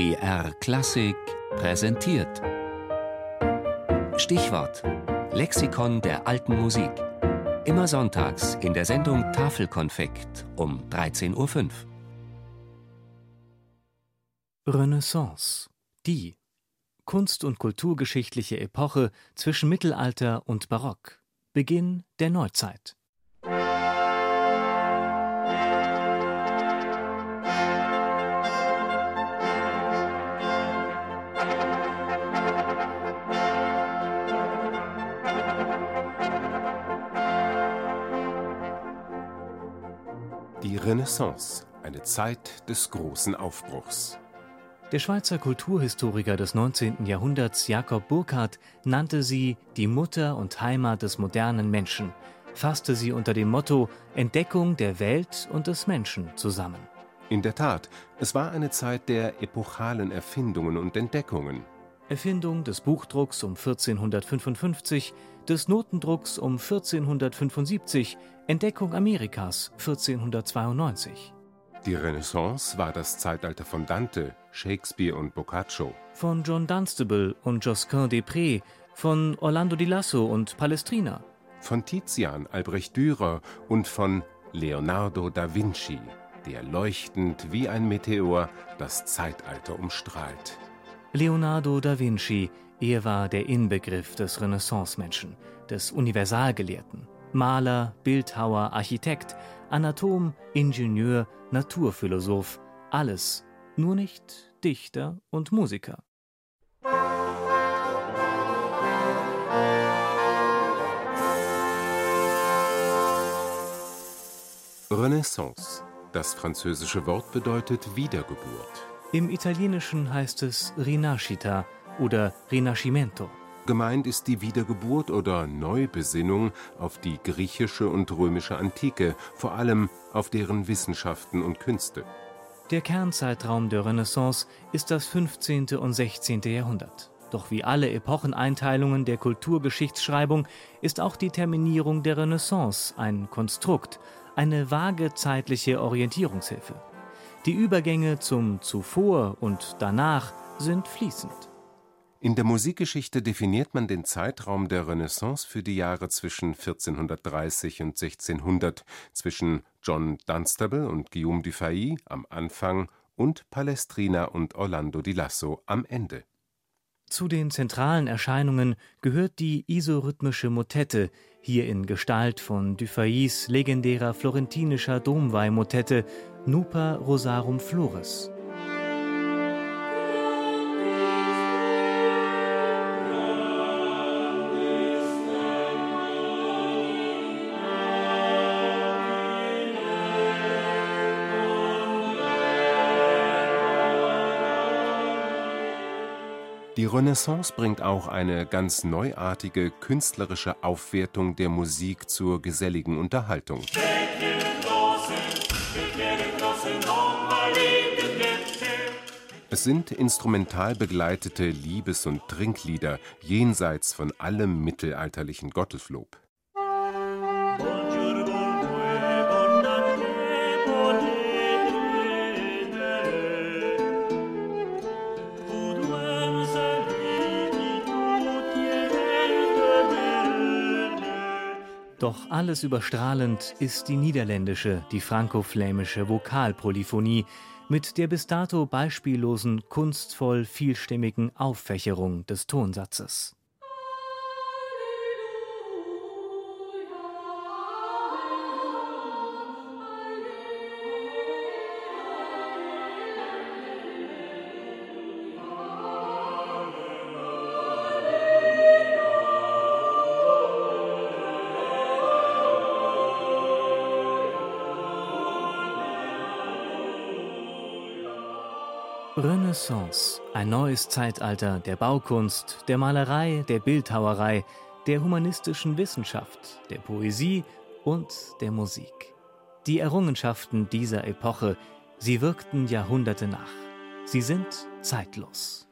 BR Klassik präsentiert. Stichwort: Lexikon der alten Musik. Immer sonntags in der Sendung Tafelkonfekt um 13.05 Uhr. Renaissance. Die kunst- und kulturgeschichtliche Epoche zwischen Mittelalter und Barock. Beginn der Neuzeit. Die Renaissance, eine Zeit des großen Aufbruchs. Der Schweizer Kulturhistoriker des 19. Jahrhunderts Jakob Burckhardt nannte sie die Mutter und Heimat des modernen Menschen, fasste sie unter dem Motto Entdeckung der Welt und des Menschen zusammen. In der Tat, es war eine Zeit der epochalen Erfindungen und Entdeckungen. Erfindung des Buchdrucks um 1455, des Notendrucks um 1475, Entdeckung Amerikas 1492. Die Renaissance war das Zeitalter von Dante, Shakespeare und Boccaccio. Von John Dunstable und Josquin des Prés, von Orlando di Lasso und Palestrina. Von Tizian, Albrecht Dürer und von Leonardo da Vinci, der leuchtend wie ein Meteor das Zeitalter umstrahlt. Leonardo da Vinci, er war der Inbegriff des Renaissance-Menschen, des Universalgelehrten. Maler, Bildhauer, Architekt, Anatom, Ingenieur, Naturphilosoph, alles, nur nicht Dichter und Musiker. Renaissance. Das französische Wort bedeutet Wiedergeburt. Im Italienischen heißt es Rinascita oder Rinascimento. Gemeint ist die Wiedergeburt oder Neubesinnung auf die griechische und römische Antike, vor allem auf deren Wissenschaften und Künste. Der Kernzeitraum der Renaissance ist das 15. und 16. Jahrhundert. Doch wie alle Epocheneinteilungen der Kulturgeschichtsschreibung ist auch die Terminierung der Renaissance ein Konstrukt, eine vage zeitliche Orientierungshilfe. Die Übergänge zum Zuvor und Danach sind fließend. In der Musikgeschichte definiert man den Zeitraum der Renaissance für die Jahre zwischen 1430 und 1600, zwischen John Dunstable und Guillaume Dufay am Anfang und Palestrina und Orlando di Lasso am Ende. Zu den zentralen Erscheinungen gehört die isorhythmische Motette, hier in Gestalt von Dufayis legendärer florentinischer Domweihmotette Nupa Rosarum Flores. Die Renaissance bringt auch eine ganz neuartige künstlerische Aufwertung der Musik zur geselligen Unterhaltung. Es sind instrumental begleitete Liebes- und Trinklieder jenseits von allem mittelalterlichen Gotteslob. Doch alles überstrahlend ist die niederländische, die franco-flämische Vokalpolyphonie mit der bis dato beispiellosen, kunstvoll vielstimmigen Auffächerung des Tonsatzes. Renaissance, ein neues Zeitalter der Baukunst, der Malerei, der Bildhauerei, der humanistischen Wissenschaft, der Poesie und der Musik. Die Errungenschaften dieser Epoche, sie wirkten Jahrhunderte nach. Sie sind zeitlos.